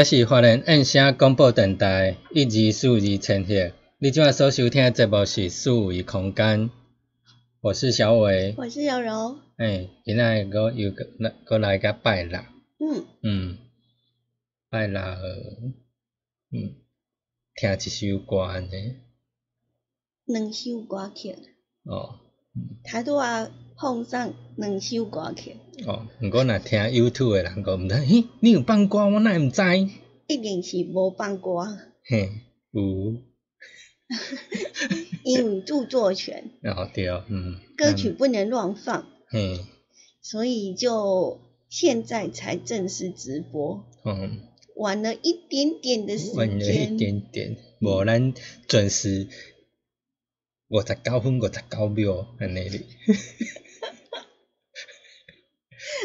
这是华人印声广播电台一二四二千赫，你今仔所收听的节目是四维空间，我是小伟，我是柔柔。诶，今仔我又过来过来甲拜六，嗯，嗯，拜六，嗯，听一首歌安尼，两首歌曲，哦，他拄啊放上两首歌曲，哦，毋过若听 YouTube 诶人讲毋知，嘿，你有放歌，我哪会毋知？一定是无放歌，嘿，有，因为著作权，哦对，嗯，歌曲不能乱放，嘿，所以就现在才正式直播，嗯。晚了一点点的时间。晚了一，点点，无咱准时五十九分五十九秒安尼哩。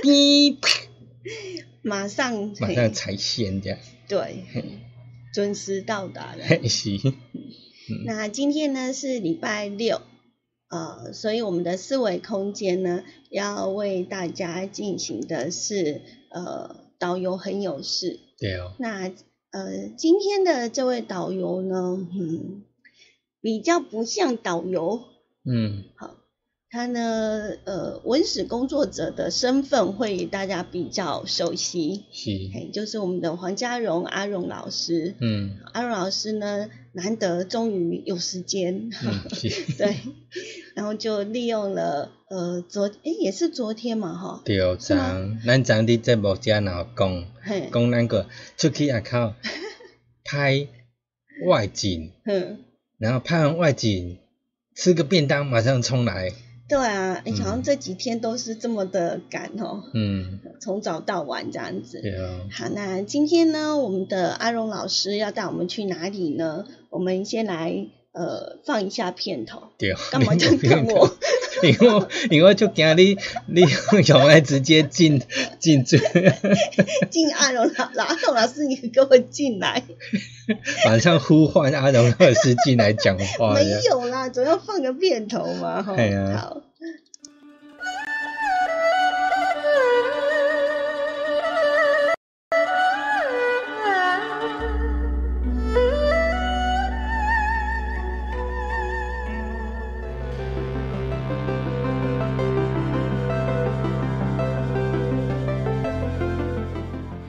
哔啪，马上嘿马上踩线这样，对，嘿。准时到达了。那今天呢是礼拜六，呃，所以我们的思维空间呢，要为大家进行的是呃导游很有事。对哦，那呃今天的这位导游呢，嗯，比较不像导游，嗯，他呢呃文史工作者的身份会大家比较熟悉，是，嘿，就是我们的黄家荣阿荣老师。嗯。阿荣老师呢，难得终于有时间，对，然后就利用了呃昨诶也是昨天嘛哈，对，是吗？昨咱昨日节目遮若有讲，嘿，讲咱个出去外口 拍外景，嗯，然后拍完外景吃个便当，马上冲来，对啊，诶嗯好像这几天都是这么的赶哦，嗯，从早到晚这样子。对啊，好，那今天呢，我们的阿荣老师要带我们去哪里呢？我们先来呃放一下片头。对，干嘛这样看我？因为我因为就惊你你用来直接进进最，进阿荣老阿荣老师，你给我进来。马上呼唤阿荣老师进来讲话没。有啦，总要放个片头嘛，哈。好。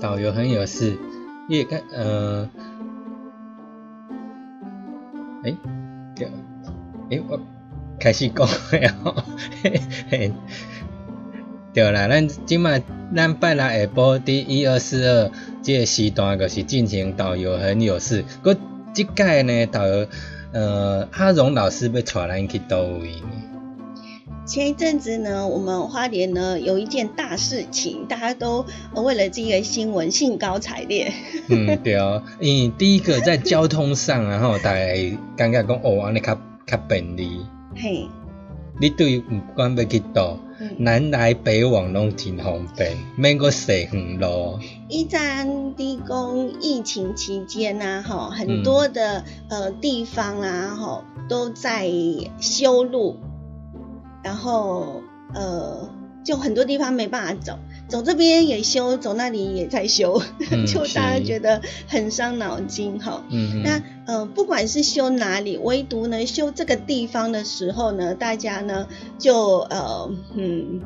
导游很有事，你也看，呃，哎，对，哎，我开始讲了，嘿嘿，对啦，咱即卖咱拜六下晡伫一二四二这个时段，就是进行导游很有事。佮即届呢，导游呃阿荣老师要带咱去倒位呢？前一阵子呢，我们花莲呢有一件大事情，大家都为了这个新闻兴高采烈。嗯，对哦，因为第一个在交通上，然后大家感觉讲哦，安尼较较便利。嘿，你对不管要去倒，南来北往拢真方便，免个坐远路。一站地工疫情期间呐，哈，很多的呃地方啊，哈，都在修路。然后，呃，就很多地方没办法走，走这边也修，走那里也在修，就大家觉得很伤脑筋哈。嗯那呃，不管是修哪里，唯独呢修这个地方的时候呢，大家呢就呃嗯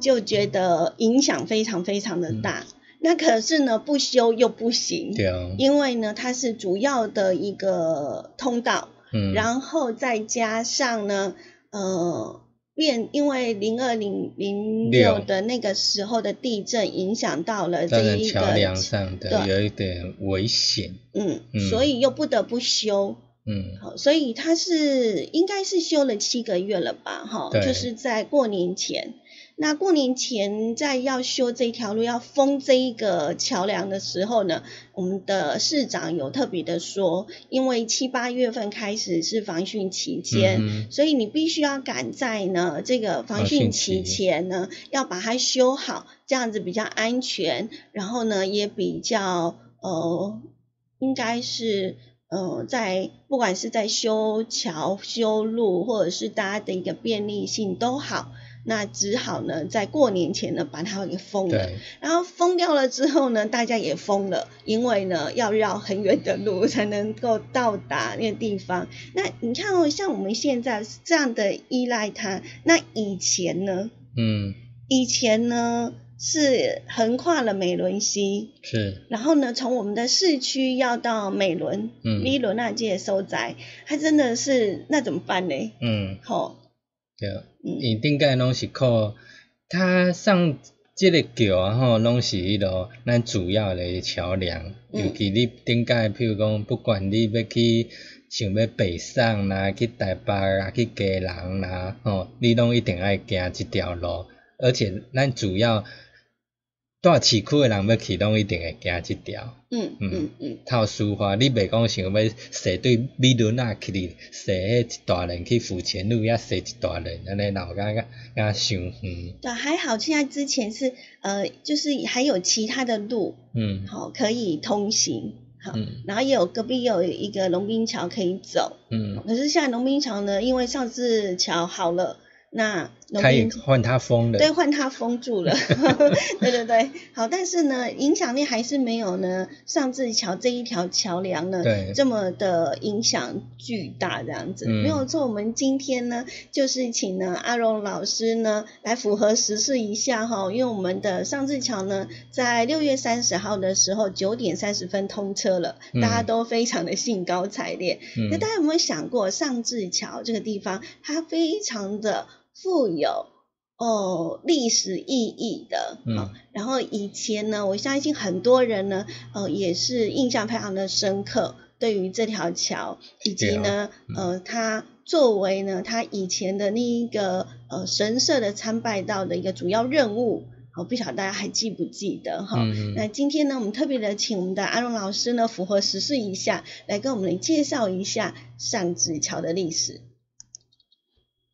就觉得影响非常非常的大。那可是呢不修又不行，对啊，因为呢它是主要的一个通道，嗯，然后再加上呢，呃。变，因为零二零零六的那个时候的地震影响到了这一个桥梁上的有一点危险，嗯，所以又不得不修，嗯，好，所以他是应该是修了七个月了吧，哈，就是在过年前。那过年前在要修这条路、要封这一个桥梁的时候呢，我们的市长有特别的说，因为七八月份开始是防汛期间，所以你必须要赶在呢这个防汛期前呢，要把它修好，这样子比较安全，然后呢也比较呃，应该是呃在不管是在修桥、修路，或者是大家的一个便利性都好。那只好呢，在过年前呢把它给封了，然后封掉了之后呢，大家也封了，因为呢要绕很远的路才能够到达那个地方。那你看哦，像我们现在这样的依赖它，那以前呢？嗯，以前呢是横跨了美伦溪，是，然后呢从我们的市区要到美伦，嗯，美伦那界收窄，它真的是那怎么办呢？嗯，好。对，伊顶界拢是靠，他上即个桥啊吼，拢是迄落咱主要的桥梁。尤其你顶界，譬如讲，不管你要去想要北上啦，去台北啊，去家人啦，吼，你拢一定爱行即条路。而且咱主要。大市区诶人要去，拢一定会行即条。嗯嗯嗯，透舒服。你袂讲想要坐对美轮啊去哩，坐迄一大轮去府前路，遐坐一大轮，安尼老感觉也伤远。对，还好现在之前是呃，就是还有其他的路，嗯，好可以通行，好，然后也有隔壁有一个龙滨桥可以走，嗯，可是现在龙滨桥呢，因为上次桥好了。那他也换他封了，对，换他封住了，对对对，好，但是呢，影响力还是没有呢，上智桥这一条桥梁呢，对，这么的影响巨大，这样子，没有错。我们今天呢，就是请呢阿荣老师呢来符合时事一下哈，因为我们的上智桥呢，在六月三十号的时候九点三十分通车了，大家都非常的兴高采烈。那大家有没有想过，上智桥这个地方，它非常的。富有哦历史意义的，嗯，然后以前呢，我相信很多人呢，呃，也是印象非常的深刻，对于这条桥，以及呢，呃，它作为呢，它以前的那一个呃神社的参拜道的一个主要任务，好，不晓得大家还记不记得哈？那今天呢，我们特别的请我们的阿荣老师呢，符合时事一下，来跟我们来介绍一下上子桥的历史。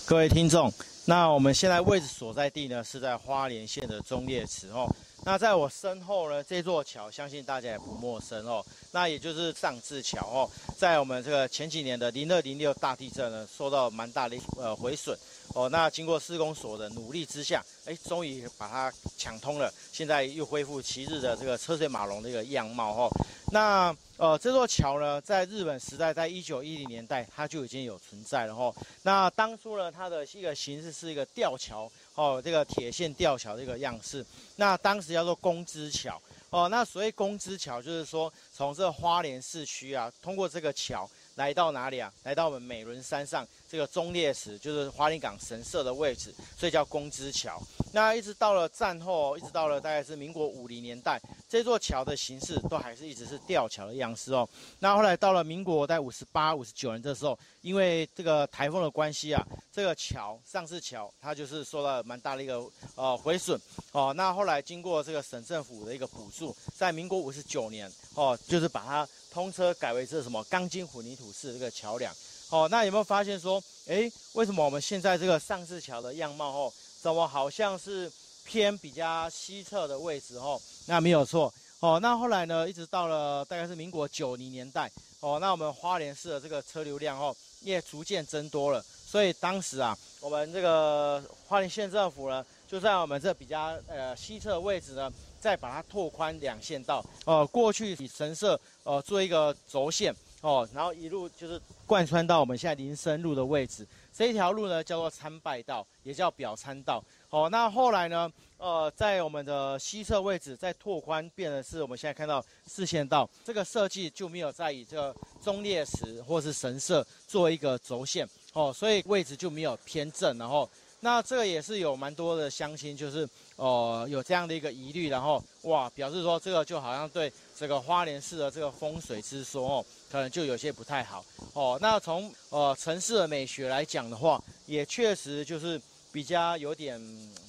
各位听众，那我们现在位置所在地呢，是在花莲县的中烈池哦。那在我身后呢，这座桥相信大家也不陌生哦。那也就是上志桥哦，在我们这个前几年的零二零六大地震呢，受到蛮大的呃毁损哦。那经过施工所的努力之下，哎，终于把它抢通了，现在又恢复昔日的这个车水马龙的一个样貌哦。那呃，这座桥呢，在日本时代，在一九一零年代，它就已经有存在了哈。那当初呢，它的一个形式是一个吊桥哦，这个铁线吊桥这个样式。那当时叫做公之桥哦，那所谓公之桥，就是说从这花莲市区啊，通过这个桥来到哪里啊？来到我们美仑山上这个忠烈祠，就是花莲港神社的位置，所以叫公之桥。那一直到了战后，一直到了大概是民国五零年代，这座桥的形式都还是一直是吊桥的样式哦。那后来到了民国在五十八、五十九年的时候，因为这个台风的关系啊，这个桥上次桥它就是受到蛮大的一个呃毁损哦。那后来经过这个省政府的一个补助，在民国五十九年哦，就是把它通车改为这什么钢筋混凝土式这个桥梁哦。那有没有发现说，哎，为什么我们现在这个上市桥的样貌哦？怎么好像是偏比较西侧的位置哦？那没有错哦。那后来呢，一直到了大概是民国九零年代哦，那我们花莲市的这个车流量哦也逐渐增多了。所以当时啊，我们这个花莲县政府呢，就在我们这比较呃西侧位置呢，再把它拓宽两线道呃。过去以神社呃做一个轴线哦，然后一路就是贯穿到我们现在林森路的位置。这一条路呢叫做参拜道，也叫表参道。哦，那后来呢，呃，在我们的西侧位置再拓宽，变的是我们现在看到四线道。这个设计就没有再以这个忠烈祠或是神社做一个轴线，哦，所以位置就没有偏正。然后，那这个也是有蛮多的乡亲，就是哦有这样的一个疑虑，然后哇，表示说这个就好像对这个花莲市的这个风水之说哦。可能就有些不太好哦。那从呃城市的美学来讲的话，也确实就是比较有点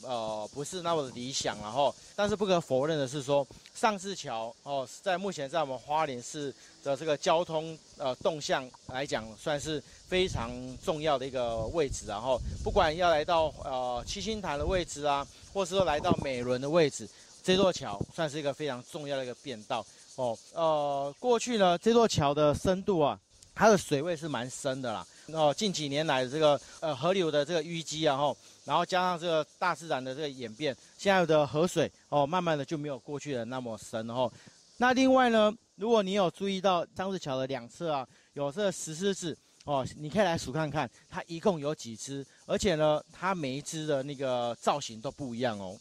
呃不是那么的理想，然后但是不可否认的是说，上次桥哦在目前在我们花莲市的这个交通呃动向来讲，算是非常重要的一个位置。然后不管要来到呃七星潭的位置啊，或是说来到美仑的位置，这座桥算是一个非常重要的一个便道。哦，呃，过去呢，这座桥的深度啊，它的水位是蛮深的啦。哦，近几年来的这个呃河流的这个淤积啊，后然后加上这个大自然的这个演变，现在的河水哦，慢慢的就没有过去的那么深了哦。那另外呢，如果你有注意到张志桥的两侧啊，有这个石狮子哦，你可以来数看看，它一共有几只，而且呢，它每一只的那个造型都不一样哦。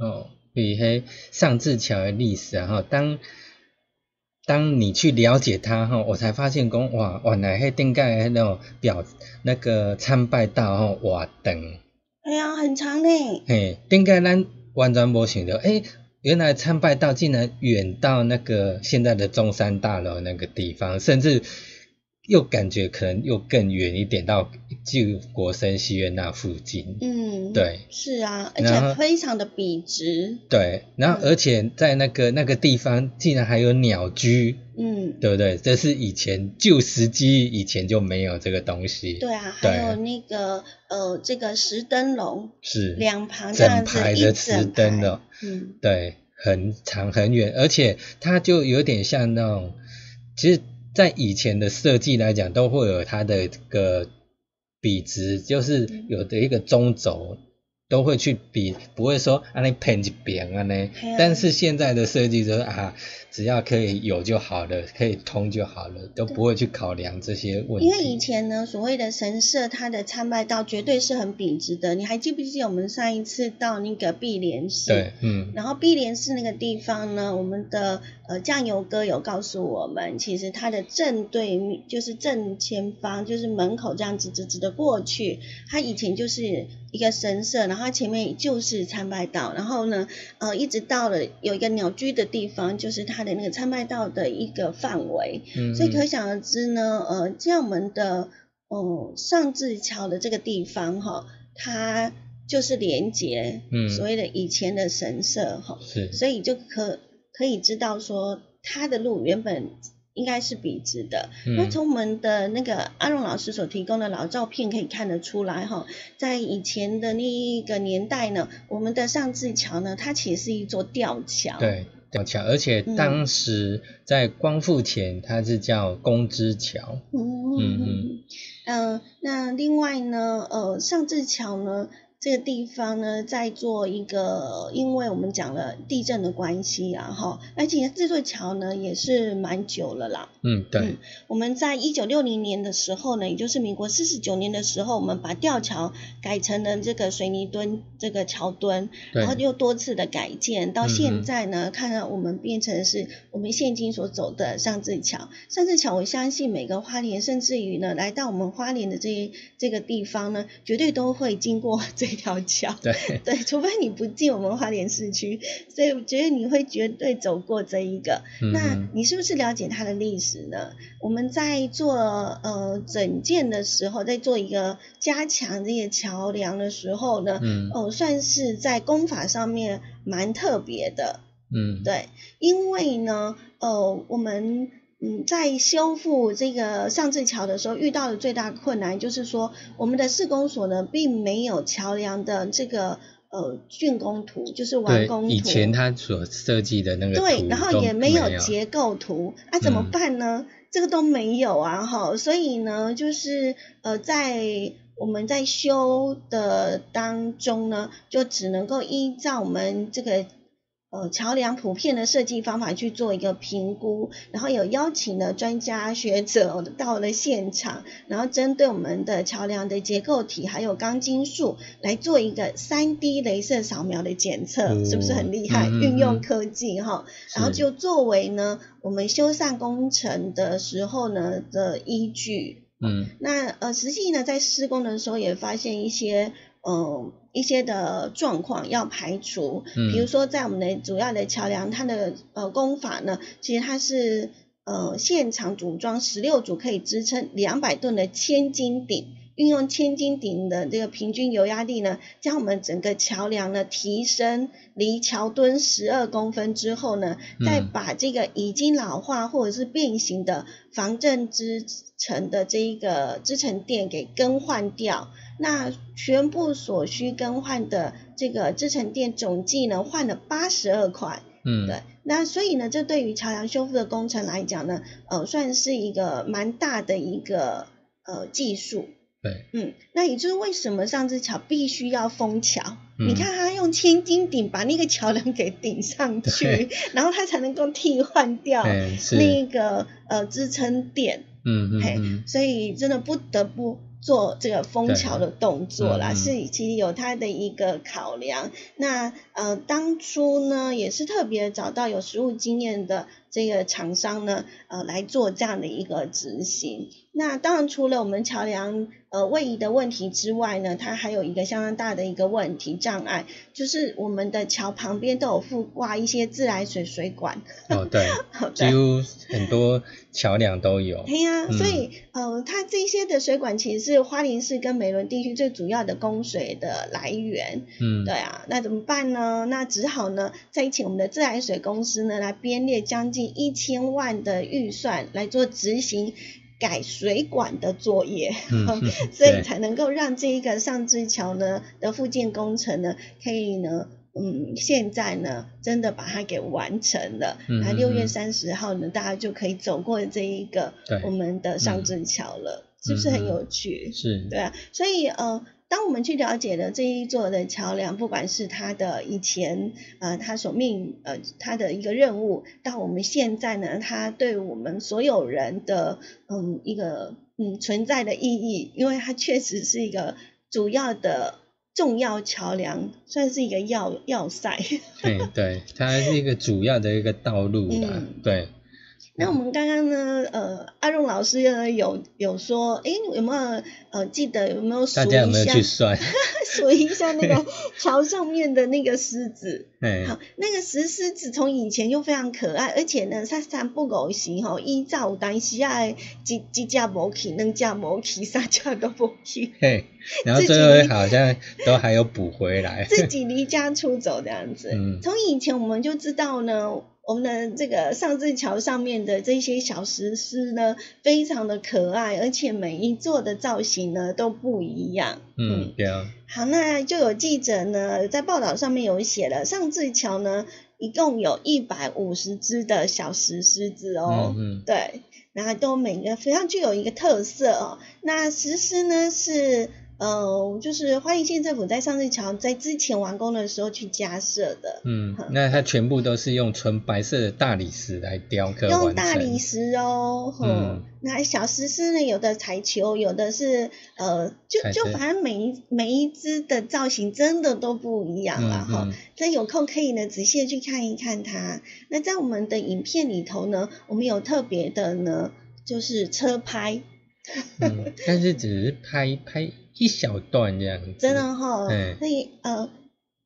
哦。比迄上志桥的历史啊，哈，当当你去了解它哈，我才发现讲哇，原来迄顶盖那种表那个参拜道吼，哇长，哎呀，很长呢。嘿，顶盖咱完全无想到，诶，原来参拜道竟然远到那个现在的中山大楼那个地方，甚至。又感觉可能又更远一点，到旧国生戏院那附近。嗯，对，是啊，而且非常的笔直。对，然后而且在那个那个地方竟然还有鸟居。嗯，对不对？这是以前旧石机以前就没有这个东西。对啊，还有那个呃，这个石灯笼是两旁整排的石灯笼。嗯，对，很长很远，而且它就有点像那种，其实。在以前的设计来讲，都会有它的这个比值，就是有的一个中轴。都会去比，不会说啊你偏一边啊呢。但是现在的设计就是啊，只要可以有就好了，可以通就好了，都不会去考量这些问题。因为以前呢，所谓的神社，它的参拜道绝对是很笔直的。你还记不记得我们上一次到那个碧莲寺？对，嗯。然后碧莲寺那个地方呢，我们的呃酱油哥有告诉我们，其实它的正对面就是正前方，就是门口这样直直直的过去，它以前就是。一个神社，然后它前面就是参拜道，然后呢，呃，一直到了有一个鸟居的地方，就是它的那个参拜道的一个范围。嗯。所以可想而知呢，呃，像我们的哦上至桥的这个地方哈，它就是连接，嗯，所谓的以前的神社哈。是。所以就可可以知道说，它的路原本。应该是笔直的。那从我们的那个阿荣老师所提供的老照片可以看得出来，哈，在以前的那一个年代呢，我们的上智桥呢，它其实是一座吊桥。对，吊桥，而且当时在光复前，它是叫公之桥。嗯嗯嗯。嗯，那另外呢，呃，上智桥呢，这个地方呢，在做一个，因为我们讲了地震的关系啊，哈，而且这座桥呢也是蛮久了啦。嗯，对。我们在一九六零年的时候呢，也就是民国四十九年的时候，我们把吊桥改成了这个水泥墩这个桥墩，然后又多次的改建，到现在呢，看到我们变成是我们现今所走的上志桥。上志桥，我相信每个花莲，甚至于呢，来到我们花莲的这这个地方呢，绝对都会经过 这条桥。对 对，除非你不进我们花莲市区，所以我觉得你会绝对走过这一个。那你是不是了解它的历史呢？我们在做呃整建的时候，在做一个加强这些桥梁的时候呢，哦，算是在工法上面蛮特别的。嗯，对，因为呢，呃，我们。嗯，在修复这个上志桥的时候，遇到的最大困难就是说，我们的施工所呢，并没有桥梁的这个呃竣工图，就是完工图。以前他所设计的那个对，然后也没有结构图，那怎么办呢？这个都没有啊，哈，所以呢，就是呃，在我们在修的当中呢，就只能够依照我们这个。呃，桥梁普遍的设计方法去做一个评估，然后有邀请了专家学者到了现场，然后针对我们的桥梁的结构体还有钢筋数来做一个三 D 镭射扫描的检测，是不是很厉害？运用科技哈，然后就作为呢我们修缮工程的时候呢的依据。嗯，那呃实际呢在施工的时候也发现一些。嗯，一些的状况要排除，比如说在我们的主要的桥梁，它的呃工法呢，其实它是呃现场组装十六组可以支撑两百吨的千斤顶，运用千斤顶的这个平均油压力呢，将我们整个桥梁呢提升离桥墩十二公分之后呢，再把这个已经老化或者是变形的防震支撑的这一个支撑垫给更换掉。那全部所需更换的这个支撑垫总计呢，换了八十二块。嗯，对。那所以呢，这对于桥梁修复的工程来讲呢，呃，算是一个蛮大的一个呃技术。对。嗯，那也就是为什么上次桥必须要封桥？你看他用千斤顶把那个桥梁给顶上去，然后他才能够替换掉那个呃支撑点。嗯嗯。所以真的不得不。做这个封桥的动作啦，是其实有它的一个考量。那呃，当初呢也是特别找到有实务经验的这个厂商呢，呃，来做这样的一个执行。那当然除了我们桥梁。呃，位移的问题之外呢，它还有一个相当大的一个问题障碍，就是我们的桥旁边都有附挂一些自来水水管。哦，对，几乎很多桥梁都有。对呀，所以呃，它这些的水管其实是花莲市跟美仑地区最主要的供水的来源。嗯，对啊，那怎么办呢？那只好呢，再请我们的自来水公司呢来编列将近一千万的预算来做执行。改水管的作业，所以才能够让这一个上支桥呢的复建工程呢，可以呢，嗯，现在呢，真的把它给完成了。那六月三十号呢，大家就可以走过这一个我们的上支桥了，是不是很有趣？是，对啊，所以呃。当我们去了解了这一座的桥梁，不管是它的以前呃，它所命呃，它的一个任务，到我们现在呢，它对我们所有人的嗯一个嗯存在的意义，因为它确实是一个主要的重要桥梁，算是一个要要塞。对对，它是一个主要的一个道路吧，对。那我们刚刚呢，呃，阿荣老师呢有有说，哎，有没有呃记得有没有数一下？大家有没有去算？数一下那个桥上面的那个狮子。哎。好，那个石狮子从以前就非常可爱，而且呢，它三不狗行吼，依照当时啊，几几架摩去，两架摩去，三架都不去。嘿，然后最后好像都还有补回来。自己离家出走这样子。嗯。从以前我们就知道呢。我们的这个上志桥上面的这些小石狮呢，非常的可爱，而且每一座的造型呢都不一样。嗯，对啊。好，那就有记者呢在报道上面有写了，上志桥呢一共有一百五十只的小石狮子哦。嗯。对，然后都每个非常具有一个特色哦。那石狮呢是呃，就是花莲县政府在上日桥在之前完工的时候去加设的。嗯，那它全部都是用纯白色的大理石来雕刻用大理石哦，嗯，那小石狮呢，有的彩球，有的是呃，就就反正每一每一只的造型真的都不一样了哈。所以有空可以呢仔细的去看一看它。那在我们的影片里头呢，我们有特别的呢，就是车拍。嗯，但是只是拍拍一小段这样子，真的哈，所以呃，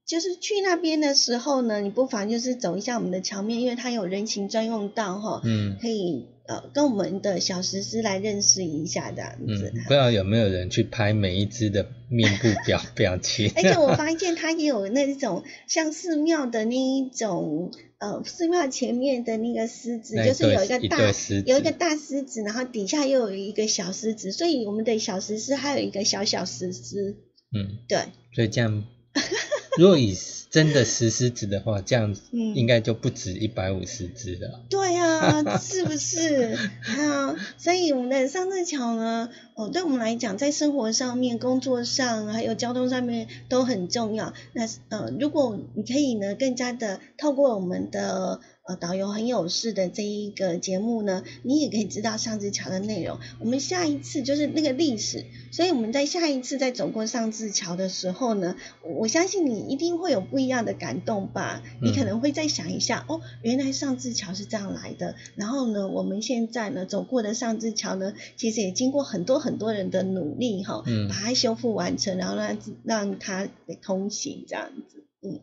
就是去那边的时候呢，你不妨就是走一下我们的桥面，因为它有人行专用道哈，嗯，可以。呃，跟我们的小石狮来认识一下这样子。不知道有没有人去拍每一只的面部表表情？而且我 发现它也有那种像寺庙的那一种，呃，寺庙前面的那个狮子，就是有一个大有一个大狮子，然后底下又有一个小狮子，所以我们的小石狮还有一个小小石狮。嗯，对。所以这样。如果以真的石狮子的话，这样子应该就不止一百五十只了。对啊，是不是？啊，所以我们的上字桥呢，哦，对我们来讲，在生活上面、工作上，还有交通上面都很重要。那呃，如果你可以呢，更加的透过我们的。呃，导游很有事的这一个节目呢，你也可以知道上字桥的内容。我们下一次就是那个历史，所以我们在下一次再走过上字桥的时候呢，我相信你一定会有不一样的感动吧。你可能会再想一下，哦，原来上字桥是这样来的。然后呢，我们现在呢走过的上字桥呢，其实也经过很多很多人的努力哈，把它修复完成，然后让让它通行这样子，嗯。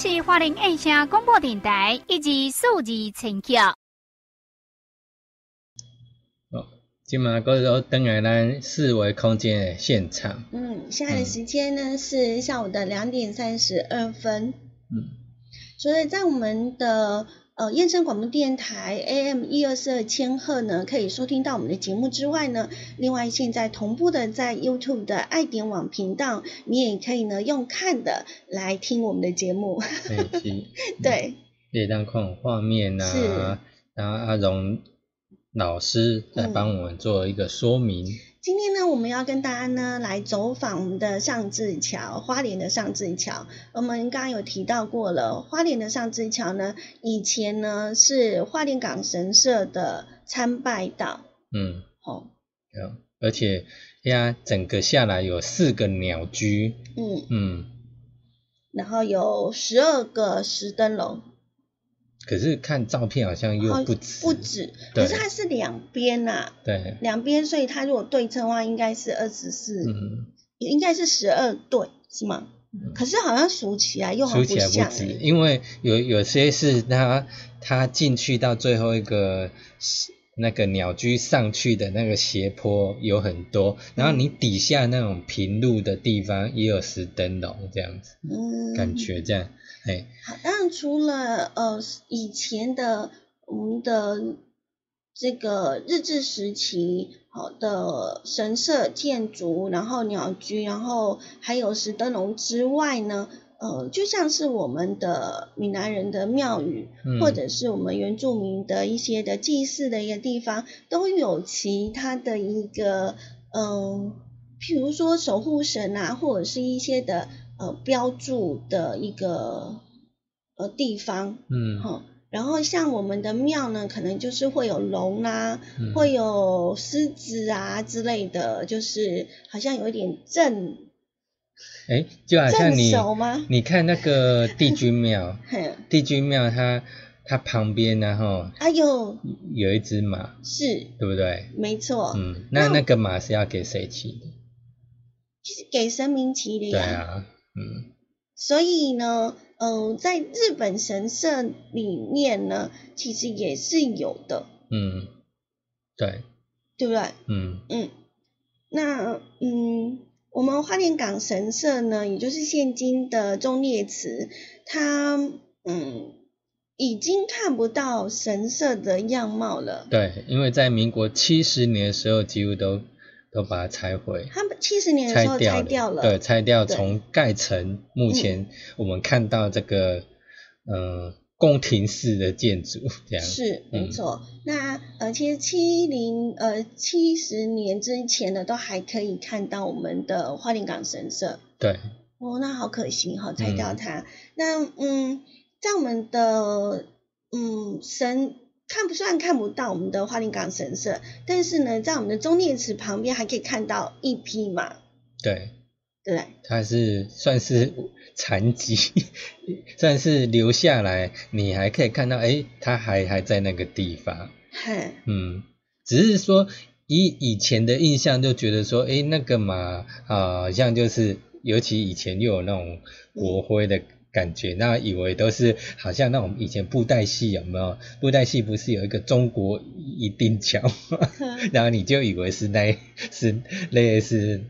是花莲印象广播电台以及数字陈桥。哦，今嘛嗰时候登来咱四维空间的现场。嗯，现在的时间呢是下午的两点三十二分。嗯，所以在我们的。呃，燕声广播电台 AM 一二四二千赫呢，可以收听到我们的节目之外呢，另外现在同步的在 YouTube 的爱点网频道，你也可以呢用看的来听我们的节目。对，可以让看画面啊，然后阿荣老师来帮我们做一个说明。今天呢，我们要跟大家呢来走访我们的上志桥，花莲的上志桥。我们刚刚有提到过了，花莲的上志桥呢，以前呢是花莲港神社的参拜道。嗯，好，而且呀，整个下来有四个鸟居。嗯嗯，然后有十二个石灯笼。可是看照片好像又不止，不止，可是它是两边呐，对，两边，所以它如果对称的话，应该是二十四，嗯，应该是十二对，是吗？可是好像数起来又数起来不止，因为有有些是它它进去到最后一个那个鸟居上去的那个斜坡有很多，然后你底下那种平路的地方也有石灯笼这样子，嗯，感觉这样。好，当然除了呃以前的我们的这个日治时期好的神社建筑，然后鸟居，然后还有石灯笼之外呢，呃，就像是我们的闽南人的庙宇，或者是我们原住民的一些的祭祀的一个地方，都有其他的一个嗯，譬如说守护神啊，或者是一些的。呃，标注的一个呃地方，嗯，好，然后像我们的庙呢，可能就是会有龙啊，会有狮子啊之类的，就是好像有一点镇，哎，就好像你你看那个帝君庙，帝君庙它它旁边然后，哎呦，有一只马，是，对不对？没错，嗯，那那个马是要给谁骑的？就是给神明骑的呀。对啊。嗯，所以呢，呃，在日本神社里面呢，其实也是有的。嗯，对，对不对？嗯嗯，那嗯，我们花莲港神社呢，也就是现今的忠烈祠，它嗯已经看不到神社的样貌了。对，因为在民国七十年的时候，几乎都都把它拆毁。他们七十年的时候拆掉了，对，拆掉，从盖成目前我们看到这个，嗯。宫廷式的建筑，这样是没错。那呃，其实七零呃七十年之前的都还可以看到我们的花莲港神社。对。哦，那好可惜哈，拆掉它。那嗯，在我们的嗯神看不算看不到我们的花莲港神社，但是呢，在我们的中烈池旁边还可以看到一匹马。对。对。它是算是。残疾 算是留下来，你还可以看到，哎，它还还在那个地方。嗯，只是说以以前的印象就觉得说，哎，那个马好像就是，尤其以前又有那种国徽的感觉，那以为都是好像那种以前布袋戏有没有？布袋戏不是有一个中国一定桥吗？然后你就以为是那，是类似。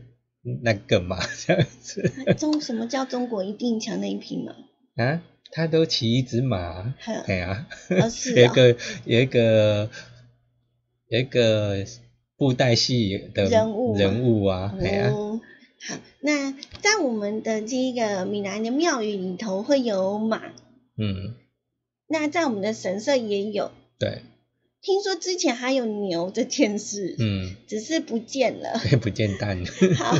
那个嘛，这样子。中什么叫中国一定强那一匹马？啊，他都骑一只马。对啊。是有一个有一个有一个布袋戏的人物人物啊，对啊。好，那在我们的这个闽南的庙宇里头会有马。嗯。那在我们的神社也有。对。听说之前还有牛这件事，嗯，只是不见了，对不见蛋。好，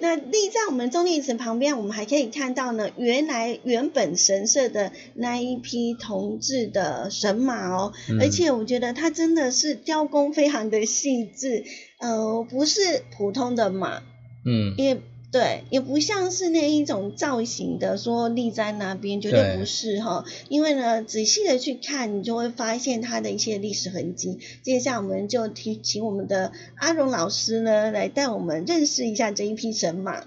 那立在我们中立祠旁边，我们还可以看到呢，原来原本神社的那一批铜制的神马哦，而且我觉得它真的是雕工非常的细致，呃，不是普通的马，嗯，因为。对，也不像是那一种造型的，说立在那边，绝对不是哈。因为呢，仔细的去看，你就会发现它的一些历史痕迹。接下来，我们就提请我们的阿荣老师呢，来带我们认识一下这一批神马。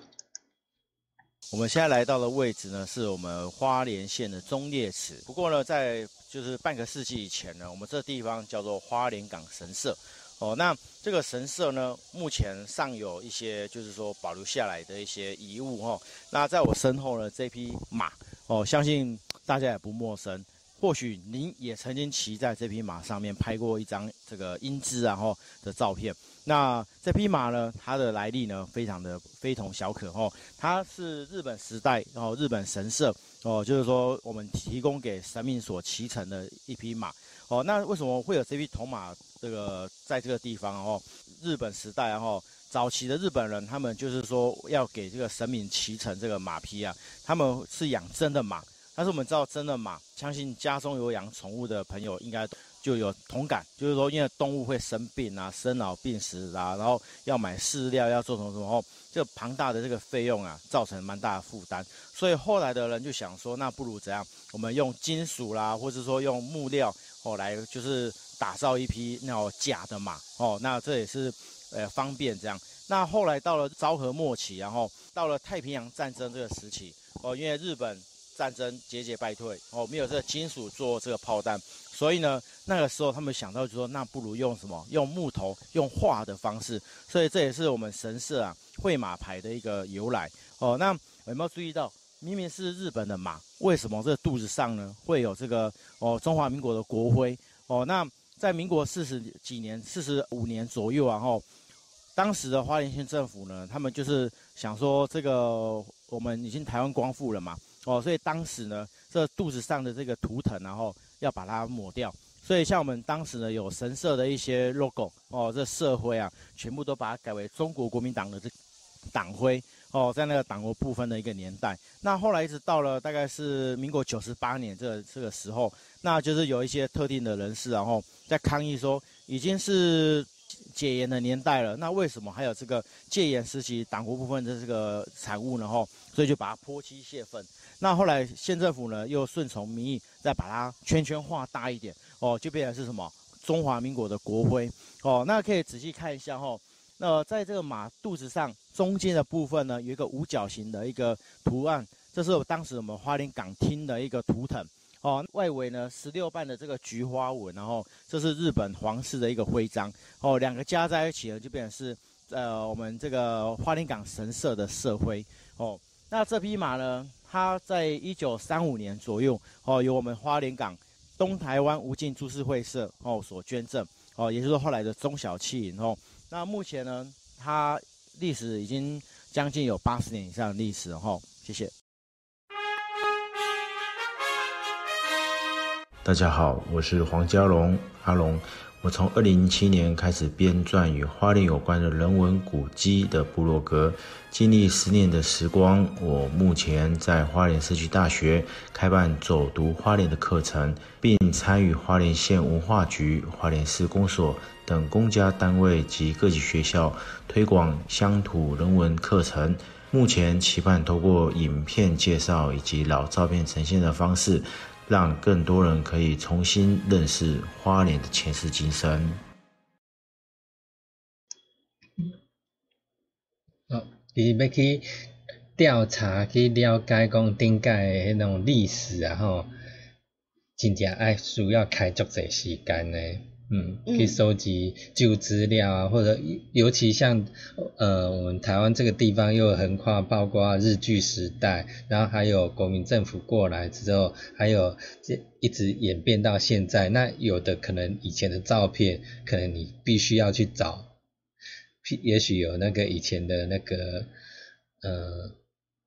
我们现在来到的位置呢，是我们花莲县的中烈祠。不过呢，在就是半个世纪以前呢，我们这地方叫做花莲港神社。哦，那这个神社呢，目前尚有一些就是说保留下来的一些遗物哦。那在我身后呢，这匹马哦，相信大家也不陌生。或许您也曾经骑在这匹马上面拍过一张这个英姿然后的照片。那这匹马呢，它的来历呢，非常的非同小可哦。它是日本时代哦，日本神社哦，就是说我们提供给神明所骑乘的一匹马哦。那为什么会有这匹铜马？这个在这个地方哦，日本时代然后早期的日本人，他们就是说要给这个神明骑乘这个马匹啊，他们是养真的马。但是我们知道真的马，相信家中有养宠物的朋友应该就有同感，就是说因为动物会生病啊，生老病死啊，然后要买饲料，要做什么什么，哦这个庞大的这个费用啊，造成蛮大的负担。所以后来的人就想说，那不如怎样？我们用金属啦，或者说用木料哦来就是。打造一批那种假的马哦，那这也是呃方便这样。那后来到了昭和末期，然后到了太平洋战争这个时期哦，因为日本战争节节败退哦，没有这个金属做这个炮弹，所以呢那个时候他们想到就说，那不如用什么？用木头用画的方式。所以这也是我们神社啊绘马牌的一个由来哦。那有没有注意到，明明是日本的马，为什么这肚子上呢会有这个哦中华民国的国徽哦？那在民国四十几年、四十五年左右，然后当时的花莲县政府呢，他们就是想说，这个我们已经台湾光复了嘛，哦，所以当时呢，这肚子上的这个图腾，然后要把它抹掉。所以像我们当时呢，有神社的一些 logo，哦，这社徽啊，全部都把它改为中国国民党的这党徽。哦，在那个党国部分的一个年代，那后来一直到了大概是民国九十八年这这个时候，那就是有一些特定的人士，然后在抗议说，已经是戒严的年代了，那为什么还有这个戒严时期党国部分的这个产物呢？吼，所以就把它泼漆泄愤。那后来县政府呢，又顺从民意，再把它圈圈画大一点，哦，就变成是什么中华民国的国徽。哦，那可以仔细看一下，吼。那在这个马肚子上中间的部分呢，有一个五角形的一个图案，这是我当时我们花莲港厅的一个图腾哦。外围呢十六瓣的这个菊花纹，然后这是日本皇室的一个徽章哦。两个加在一起呢，就变成是呃我们这个花莲港神社的社徽哦。那这匹马呢，它在一九三五年左右哦，由我们花莲港东台湾无尽株式会社哦所捐赠哦，也就是后来的中小企营哦。那目前呢，它历史已经将近有八十年以上的历史哦。谢谢。大家好，我是黄家龙，阿龙。我从二零零七年开始编撰与花莲有关的人文古迹的部落格，经历十年的时光，我目前在花莲社区大学开办走读花莲的课程，并参与花莲县文化局、花莲市公所等公家单位及各级学校推广乡土人文课程。目前期盼透过影片介绍以及老照片呈现的方式。让更多人可以重新认识花莲的前世今生。哦，伊要去调查、去了解讲顶界的迄种历史啊，吼，真正爱需要开足侪时间呢。嗯，可以收集旧资料啊，或者尤其像呃我们台湾这个地方又横跨包括日据时代，然后还有国民政府过来之后，还有这一直演变到现在，那有的可能以前的照片，可能你必须要去找，也许有那个以前的那个呃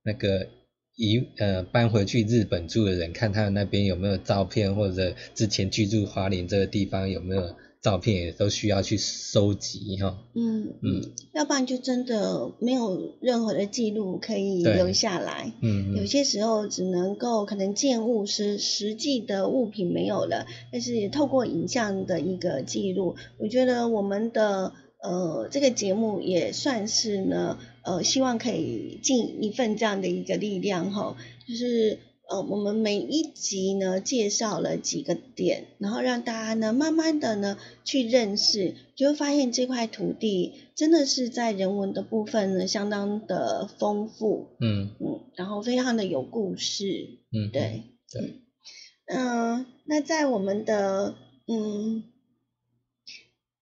那个移呃搬回去日本住的人，看他们那边有没有照片，或者之前居住花莲这个地方有没有。照片也都需要去收集哈，嗯嗯，要不然就真的没有任何的记录可以留下来，嗯，有些时候只能够可能见物是实际的物品没有了，但是也透过影像的一个记录，我觉得我们的呃这个节目也算是呢，呃希望可以尽一份这样的一个力量哈，就是。呃，我们每一集呢介绍了几个点，然后让大家呢慢慢的呢去认识，就会发现这块土地真的是在人文的部分呢相当的丰富，嗯嗯，然后非常的有故事，嗯对对，嗯，那在我们的嗯，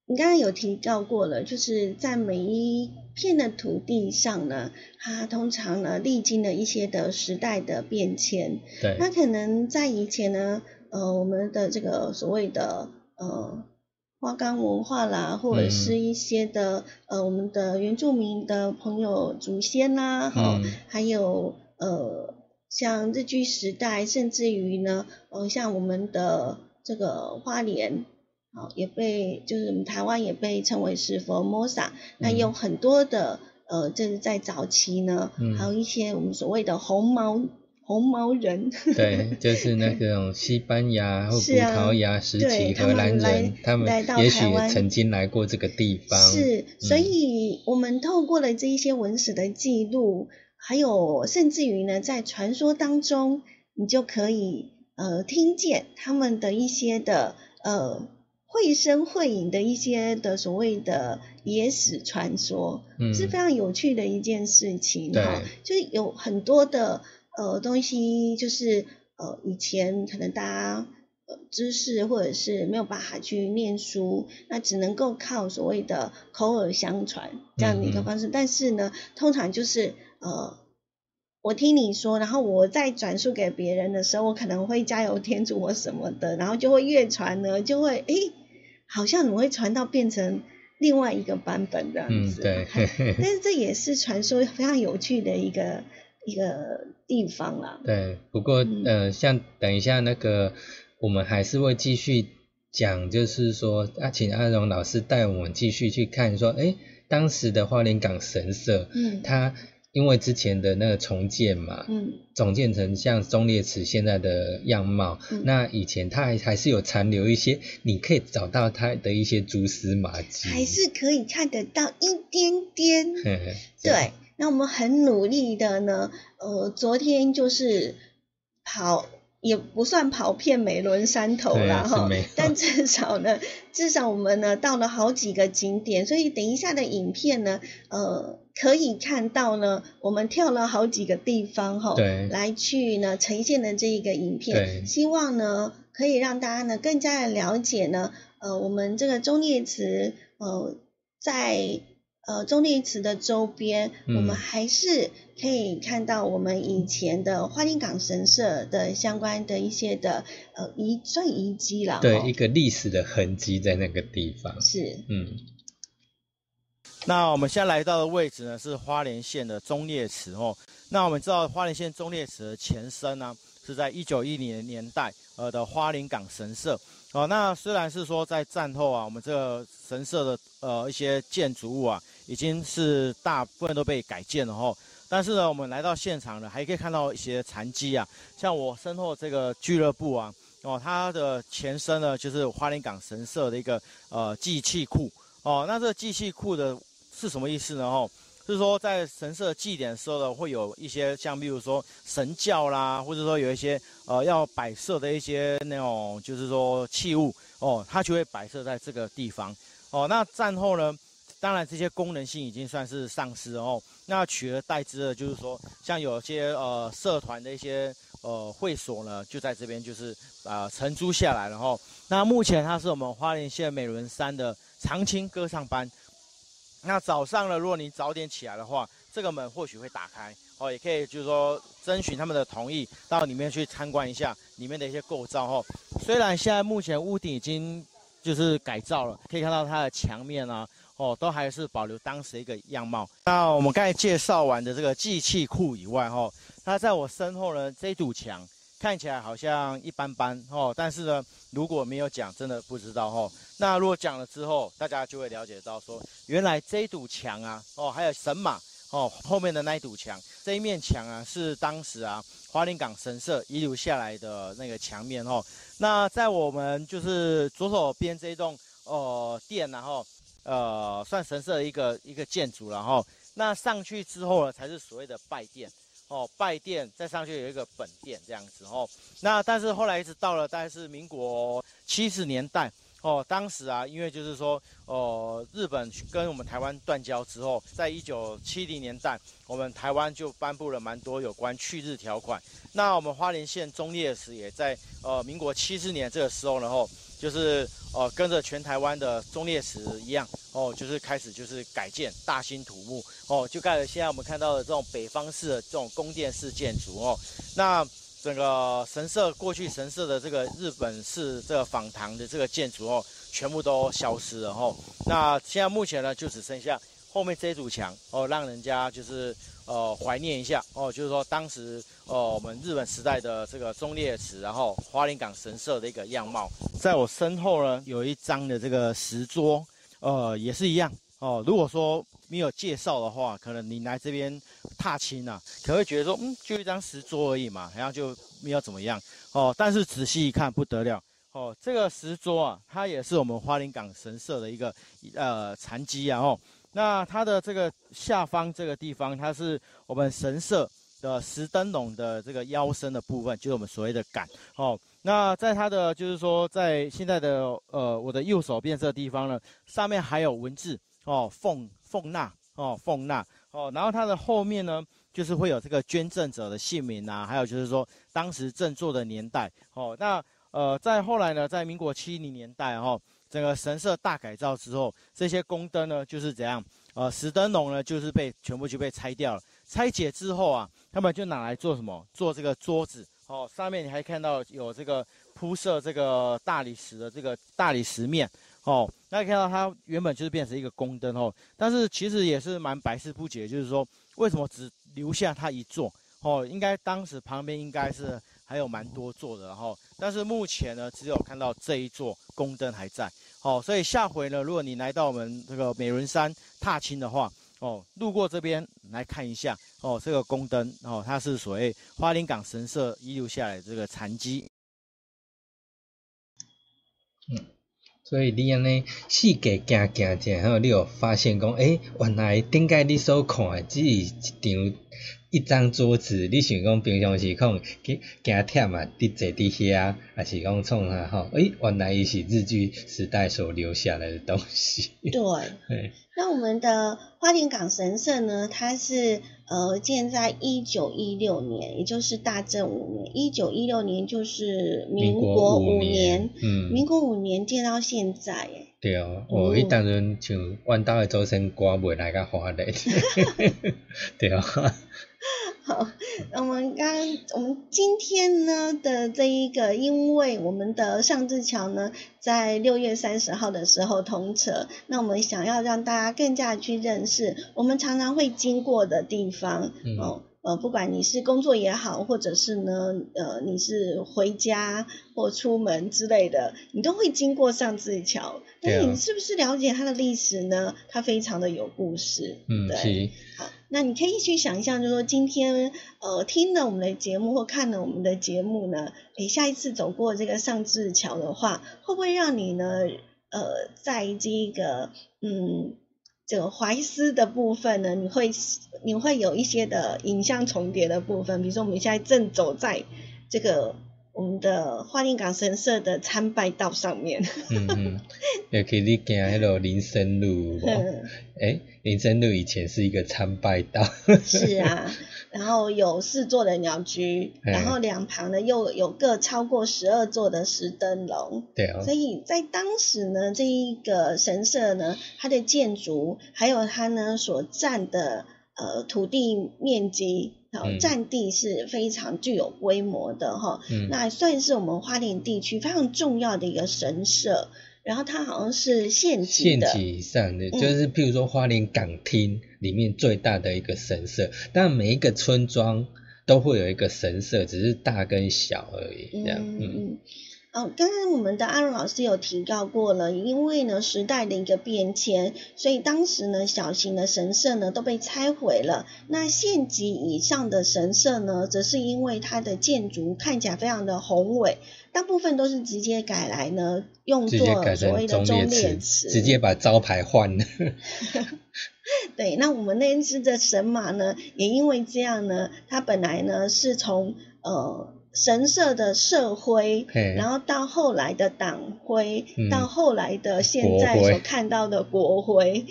你刚刚有提到过了，就是在每一。片的土地上呢，它通常呢历经了一些的时代的变迁。对。那可能在以前呢，呃，我们的这个所谓的呃花岗文化啦，或者是一些的呃我们的原住民的朋友祖先啦，哈，还有呃像日据时代，甚至于呢，呃像我们的这个花莲。好，也被就是台湾也被称为是佛摩萨，那有很多的呃，就是在早期呢，还有一些我们所谓的红毛红毛人，对，就 是那种西班牙或葡萄牙时期荷兰人，他们也许曾经来过这个地方。是，所以我们透过了这一些文史的记录，还有甚至于呢，在传说当中，你就可以呃听见他们的一些的呃。绘声绘影的一些的所谓的野史传说，是非常有趣的一件事情哈。就是有很多的呃东西，就是呃以前可能大家呃知识或者是没有办法去念书，那只能够靠所谓的口耳相传这样的一个方式。但是呢，通常就是呃我听你说，然后我再转述给别人的时候，我可能会加油添醋或什么的，然后就会越传呢，就会诶。好像你会传到变成另外一个版本这样子，对，但是这也是传说非常有趣的一个一个地方啦。对，不过呃，像等一下那个，我们还是会继续讲，就是说啊，请阿荣老师带我们继续去看，说，哎，当时的花莲港神社，嗯，它。因为之前的那个重建嘛，嗯，重建成像忠烈祠现在的样貌，那以前它还还是有残留一些，你可以找到它的一些蛛丝马迹，还是可以看得到一点点。对，那我们很努力的呢，呃，昨天就是跑。也不算跑遍美仑山头了哈，但至少呢，至少我们呢到了好几个景点，所以等一下的影片呢，呃，可以看到呢，我们跳了好几个地方哈，来去呢呈现的这一个影片，希望呢可以让大家呢更加的了解呢，呃，我们这个中烈祠呃在呃忠烈祠的周边，嗯。我们还是可以看到我们以前的花莲港神社的相关的一些的呃遗算遗迹了，对，一个历史的痕迹在那个地方。是。嗯，那我们现在来到的位置呢是花莲县的忠烈祠哦。那我们知道花莲县忠烈祠的前身呢是在一九一零年代呃的花莲港神社哦。那虽然是说在战后啊，我们这个神社的呃一些建筑物啊已经是大部分都被改建了哦。但是呢，我们来到现场呢，还可以看到一些残迹啊，像我身后这个俱乐部啊，哦，它的前身呢就是花莲港神社的一个呃祭器库哦。那这个祭器库的是什么意思呢？哦，是说在神社祭典的时候呢，会有一些像比如说神教啦，或者说有一些呃要摆设的一些那种就是说器物哦，它就会摆设在这个地方哦。那战后呢，当然这些功能性已经算是丧失哦。那取而代之的就是说，像有些呃社团的一些呃会所呢，就在这边就是呃承租下来了哈。那目前它是我们花莲县美仑山的长青歌唱班。那早上呢，如果你早点起来的话，这个门或许会打开哦，也可以就是说征询他们的同意，到里面去参观一下里面的一些构造哦。虽然现在目前屋顶已经就是改造了，可以看到它的墙面啊，哦，都还是保留当时一个样貌。那我们刚才介绍完的这个祭器库以外，哈，那在我身后呢，这堵墙看起来好像一般般哦，但是呢，如果没有讲，真的不知道哦。那如果讲了之后，大家就会了解到说，原来这一堵墙啊，哦，还有神马哦，后面的那一堵墙，这一面墙啊，是当时啊花莲港神社遗留下来的那个墙面哦。那在我们就是左手边这一栋呃殿，然后呃算神社的一个一个建筑，然后那上去之后呢，才是所谓的拜殿哦，拜殿再上去有一个本殿这样子哦。那但是后来一直到了大概是民国七十年代。哦，当时啊，因为就是说，哦，日本跟我们台湾断交之后，在一九七零年代，我们台湾就颁布了蛮多有关去日条款。那我们花莲县中烈祠也在呃民国七十年这个时候，然后就是呃跟着全台湾的忠烈祠一样，哦，就是开始就是改建大兴土木，哦，就盖了现在我们看到的这种北方式的这种宫殿式建筑哦，那。整个神社过去神社的这个日本式这个仿唐的这个建筑哦，全部都消失了哦。那现在目前呢，就只剩下后面这堵墙哦，让人家就是呃怀念一下哦，就是说当时哦我们日本时代的这个忠烈祠，然后花莲港神社的一个样貌。在我身后呢，有一张的这个石桌，呃，也是一样哦。如果说没有介绍的话，可能你来这边踏青啊，可能会觉得说，嗯，就一张石桌而已嘛，然后就没有怎么样哦。但是仔细一看，不得了哦，这个石桌啊，它也是我们花莲港神社的一个呃残基啊哦。那它的这个下方这个地方，它是我们神社的石灯笼的这个腰身的部分，就是我们所谓的杆哦。那在它的就是说，在现在的呃我的右手边这个地方呢，上面还有文字哦，奉奉纳哦，奉纳哦，然后它的后面呢，就是会有这个捐赠者的姓名啊，还有就是说当时振作的年代哦。那呃，在后来呢，在民国七零年代哦，整个神社大改造之后，这些宫灯呢就是怎样呃，石灯笼呢就是被全部就被拆掉了。拆解之后啊，他们就拿来做什么？做这个桌子哦，上面你还看到有这个铺设这个大理石的这个大理石面。哦，那看到它原本就是变成一个宫灯哦，但是其实也是蛮百思不解，就是说为什么只留下它一座哦？应该当时旁边应该是还有蛮多座的然后，但是目前呢只有看到这一座宫灯还在哦，所以下回呢，如果你来到我们这个美仑山踏青的话哦，路过这边来看一下哦，这个宫灯哦，它是所谓花莲港神社遗留下来的这个残基。嗯。所以你安尼四界行行者吼，你有发现讲，诶、原来顶界你所看诶只是一张一张桌子，你想讲平常时可能去惊忝啊，伫坐伫遐，还是讲创啥吼？诶、原来伊是日据时代所留下来的东西。对，那我们的花莲港神社呢，它是呃建在一九一六年，也就是大正五年。一九一六年就是民民国国五五年，嗯民国五年建到现在，哎，对哦，我迄当阵像阮兜诶祖先歌袂来甲华丽，对啊。好，我们刚我们今天呢的这一个，因为我们的上志桥呢在六月三十号的时候通车，那我们想要让大家更加去认识我们常常会经过的地方哦。呃，不管你是工作也好，或者是呢，呃，你是回家或出门之类的，你都会经过上字桥。那你是不是了解它的历史呢？它非常的有故事。嗯，对。好，那你可以去想象，就是说今天呃听了我们的节目或看了我们的节目呢，诶，下一次走过这个上字桥的话，会不会让你呢，呃，在这个嗯。这个怀思的部分呢，你会你会有一些的影像重叠的部分，比如说我们现在正走在这个我们的花莲港神社的参拜道上面。嗯嗯，也可以你行迄个林森路，哎，林森路以前是一个参拜道。是啊。然后有四座的鸟居，然后两旁呢又有各超过十二座的石灯笼。对啊。所以在当时呢，这一个神社呢，它的建筑还有它呢所占的呃土地面积，然占地是非常具有规模的哈。嗯。那算是我们花莲地区非常重要的一个神社。然后它好像是县级的，县级以上的，就是譬如说花莲港厅里面最大的一个神社，但每一个村庄都会有一个神社，只是大跟小而已，这样，嗯。哦，刚刚我们的阿荣老师有提到过了，因为呢时代的一个变迁，所以当时呢小型的神社呢都被拆毁了。那县级以上的神社呢，则是因为它的建筑看起来非常的宏伟，大部分都是直接改来呢用作所谓的忠烈祠，直接把招牌换了。对，那我们那只的神马呢，也因为这样呢，它本来呢是从呃。神社的社徽，然后到后来的党徽，到后来的现在所看到的国徽，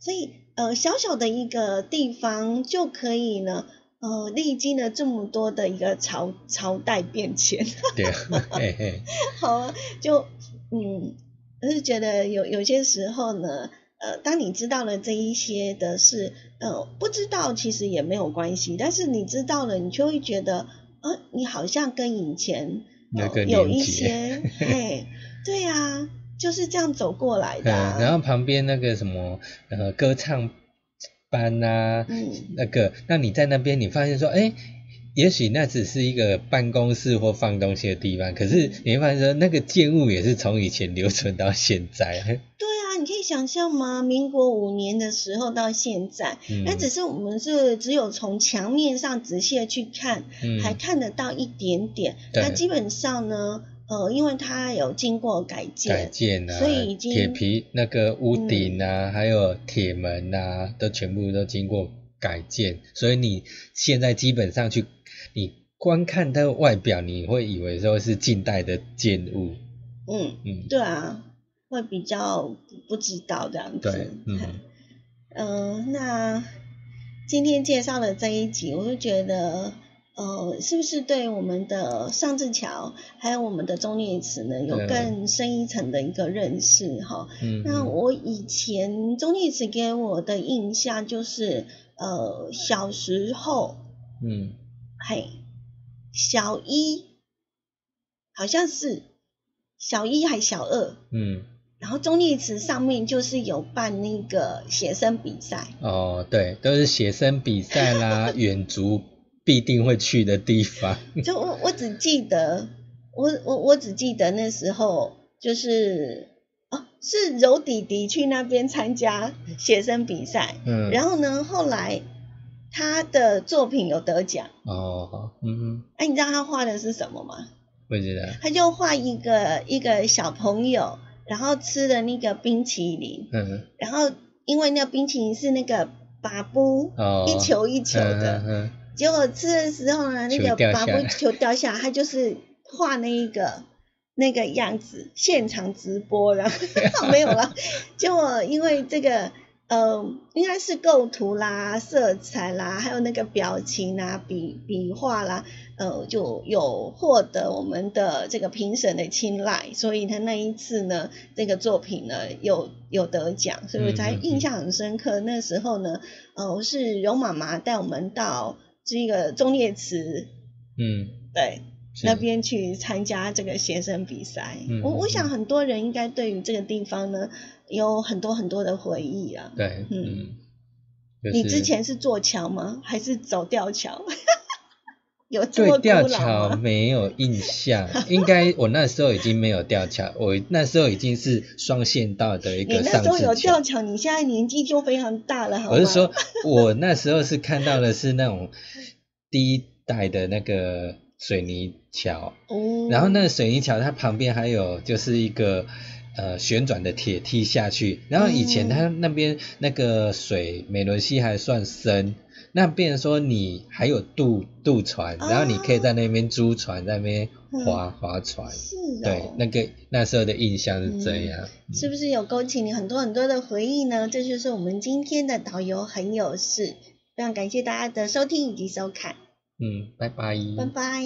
所以呃小小的一个地方就可以呢，呃历经了这么多的一个朝朝代变迁。对，好啊，就嗯，我是觉得有有些时候呢，呃，当你知道了这一些的事，呃，不知道其实也没有关系，但是你知道了，你就会觉得。呃，你好像跟以前有一些，哎，对呀，就是这样走过来的。然后旁边那个什么呃歌唱班呐，那个，那你在那边你发现说，哎，也许那只是一个办公室或放东西的地方，可是你会发现说，那个建物也是从以前留存到现在。你可以想象吗？民国五年的时候到现在，那只是我们是只有从墙面上仔细的去看，还看得到一点点。那基本上呢，呃，因为它有经过改建，改建啊，所以已经铁皮那个屋顶啊，还有铁门啊，都全部都经过改建。所以你现在基本上去，你观看它的外表，你会以为说是近代的建物。嗯嗯，对啊。会比较不知道这样子，嗯，嗯，那今天介绍的这一集，我就觉得，呃，是不是对我们的上志桥还有我们的中烈祠呢，有更深一层的一个认识哈？嗯，那我以前中烈祠给我的印象就是，呃，小时候，嗯，嘿，小一，好像是小一还小二，嗯。然后中立池上面就是有办那个写生比赛哦，对，都是写生比赛啦，远足必定会去的地方。就我我只记得，我我我只记得那时候就是哦，是柔弟弟去那边参加写生比赛，嗯，然后呢，后来他的作品有得奖哦，嗯，哎，你知道他画的是什么吗？不知道。他就画一个一个小朋友。然后吃的那个冰淇淋，嗯，然后因为那个冰淇淋是那个把布一球一球的，结果吃的时候呢，那个把布球掉下来，他就是画那一个那个样子，现场直播，然后 没有了。结果因为这个呃，应该是构图啦、色彩啦，还有那个表情啦、笔笔画啦，呃，就有获得我们的这个评审的青睐，所以他那一次呢，这个作品呢有有得奖，所以我才印象很深刻。那时候呢，呃，是荣妈妈带我们到这个忠烈祠，嗯，对。那边去参加这个学生比赛，我我想很多人应该对于这个地方呢有很多很多的回忆啊。对，嗯，你之前是坐桥吗？还是走吊桥？有对吊桥没有印象，应该我那时候已经没有吊桥，我那时候已经是双线道的一个上那时候有吊桥，你现在年纪就非常大了，好我是说，我那时候是看到的是那种第一代的那个。水泥桥，然后那个水泥桥它旁边还有就是一个呃旋转的铁梯下去，然后以前它那边那个水美伦溪还算深，那变成说你还有渡渡船，然后你可以在那边租船在那边划划船，对，那个那时候的印象是这样，是不是有勾起你很多很多的回忆呢？这就是我们今天的导游很有事，非常感谢大家的收听以及收看。嗯，拜拜。拜拜。